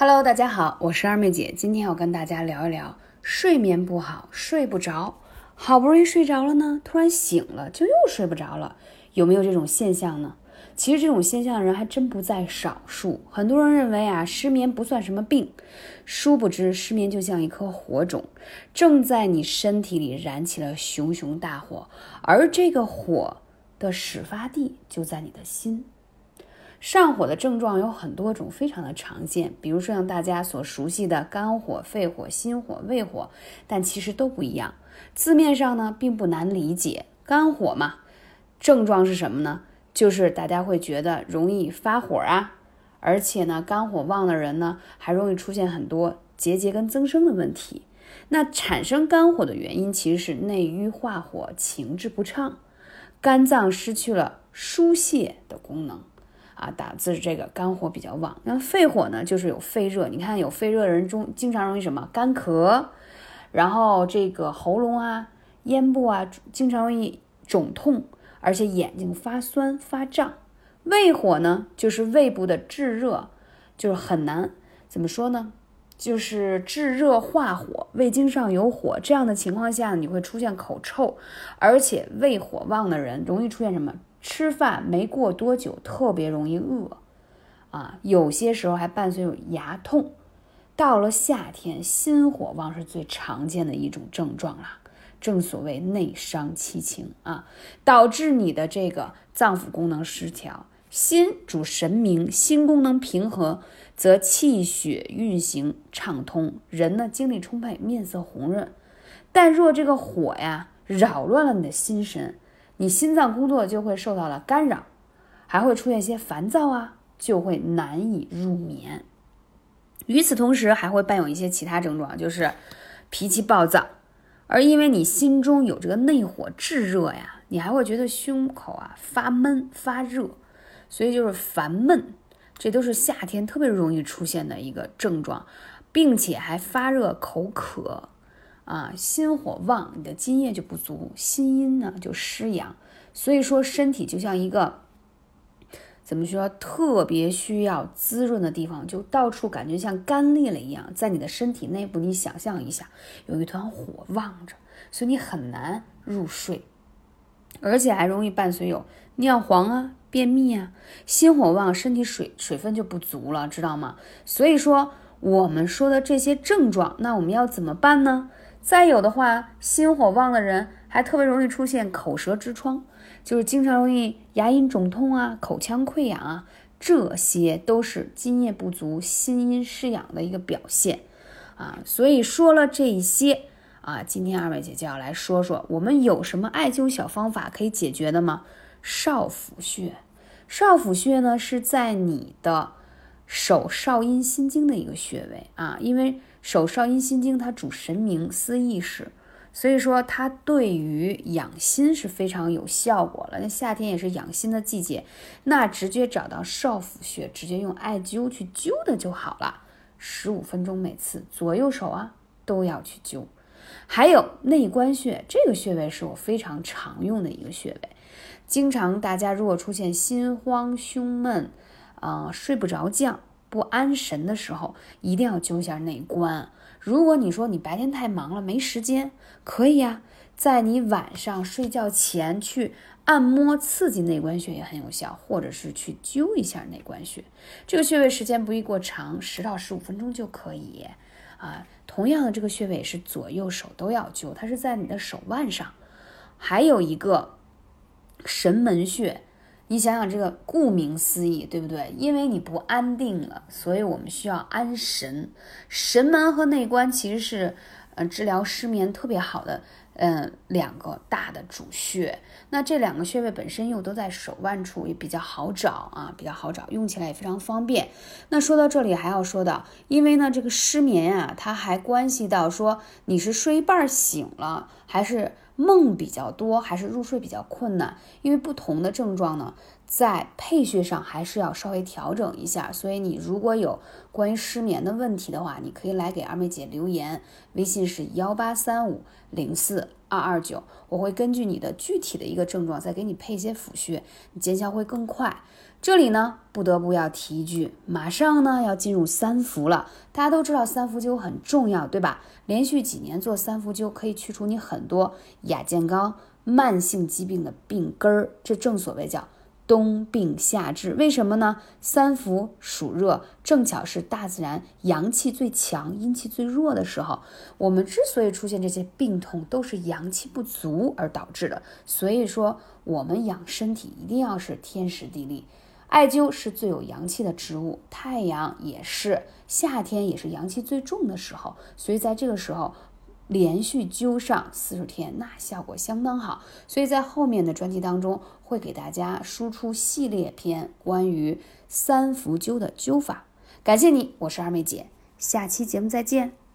Hello，大家好，我是二妹姐，今天要跟大家聊一聊睡眠不好，睡不着，好不容易睡着了呢，突然醒了就又睡不着了，有没有这种现象呢？其实这种现象的人还真不在少数。很多人认为啊，失眠不算什么病，殊不知失眠就像一颗火种，正在你身体里燃起了熊熊大火，而这个火的始发地就在你的心。上火的症状有很多种，非常的常见，比如说像大家所熟悉的肝火、肺火、心火、胃火，但其实都不一样。字面上呢，并不难理解，肝火嘛，症状是什么呢？就是大家会觉得容易发火啊，而且呢，肝火旺的人呢，还容易出现很多结节跟增生的问题。那产生肝火的原因其实是内郁化火，情志不畅，肝脏失去了疏泄的功能。啊，打字这个肝火比较旺，那肺火呢，就是有肺热。你看有肺热的人中，经常容易什么干咳，然后这个喉咙啊、咽部啊，经常容易肿痛，而且眼睛发酸发胀。胃火呢，就是胃部的炙热，就是很难怎么说呢，就是炙热化火，胃经上有火，这样的情况下你会出现口臭，而且胃火旺的人容易出现什么？吃饭没过多久，特别容易饿，啊，有些时候还伴随有牙痛。到了夏天，心火旺是最常见的一种症状啦。正所谓内伤七情啊，导致你的这个脏腑功能失调。心主神明，心功能平和，则气血运行畅通，人呢精力充沛，面色红润。但若这个火呀扰乱了你的心神。你心脏工作就会受到了干扰，还会出现一些烦躁啊，就会难以入眠。与此同时，还会伴有一些其他症状，就是脾气暴躁。而因为你心中有这个内火炙热呀，你还会觉得胸口啊发闷发热，所以就是烦闷，这都是夏天特别容易出现的一个症状，并且还发热口渴。啊，心火旺，你的津液就不足，心阴呢就失养，所以说身体就像一个怎么说，特别需要滋润的地方，就到处感觉像干裂了一样。在你的身体内部，你想象一下，有一团火旺着，所以你很难入睡，而且还容易伴随有尿黄啊、便秘啊。心火旺，身体水水分就不足了，知道吗？所以说我们说的这些症状，那我们要怎么办呢？再有的话，心火旺的人还特别容易出现口舌之疮，就是经常容易牙龈肿痛啊、口腔溃疡啊，这些都是津液不足、心阴失养的一个表现啊。所以说了这些啊，今天二位姐就要来说说，我们有什么艾灸小方法可以解决的吗？少府穴，少府穴呢是在你的手少阴心经的一个穴位啊，因为。手少阴心经，它主神明思意识，所以说它对于养心是非常有效果了。那夏天也是养心的季节，那直接找到少府穴，直接用艾灸去灸的就好了。十五分钟每次，左右手啊都要去灸。还有内关穴，这个穴位是我非常常用的一个穴位，经常大家如果出现心慌、胸闷，啊睡不着觉。不安神的时候，一定要灸一下内关。如果你说你白天太忙了没时间，可以啊，在你晚上睡觉前去按摩刺激内关穴也很有效，或者是去灸一下内关穴。这个穴位时间不宜过长，十到十五分钟就可以。啊，同样的这个穴位是左右手都要灸，它是在你的手腕上。还有一个神门穴。你想想这个，顾名思义，对不对？因为你不安定了，所以我们需要安神。神门和内关其实是，呃，治疗失眠特别好的，嗯，两个大的主穴。那这两个穴位本身又都在手腕处，也比较好找啊，比较好找，用起来也非常方便。那说到这里还要说到，因为呢，这个失眠啊，它还关系到说你是睡一半醒了，还是。梦比较多还是入睡比较困难？因为不同的症状呢，在配穴上还是要稍微调整一下。所以你如果有关于失眠的问题的话，你可以来给二妹姐留言，微信是幺八三五零四二二九，我会根据你的具体的一个症状再给你配一些辅穴，你见效会更快。这里呢，不得不要提一句，马上呢要进入三伏了。大家都知道三伏灸很重要，对吧？连续几年做三伏灸，可以去除你很多亚健康、慢性疾病的病根儿。这正所谓叫冬病夏治。为什么呢？三伏暑热，正巧是大自然阳气最强、阴气最弱的时候。我们之所以出现这些病痛，都是阳气不足而导致的。所以说，我们养身体一定要是天时地利。艾灸是最有阳气的植物，太阳也是，夏天也是阳气最重的时候，所以在这个时候连续灸上四十天，那效果相当好。所以在后面的专辑当中会给大家输出系列篇关于三伏灸的灸法。感谢你，我是二妹姐，下期节目再见。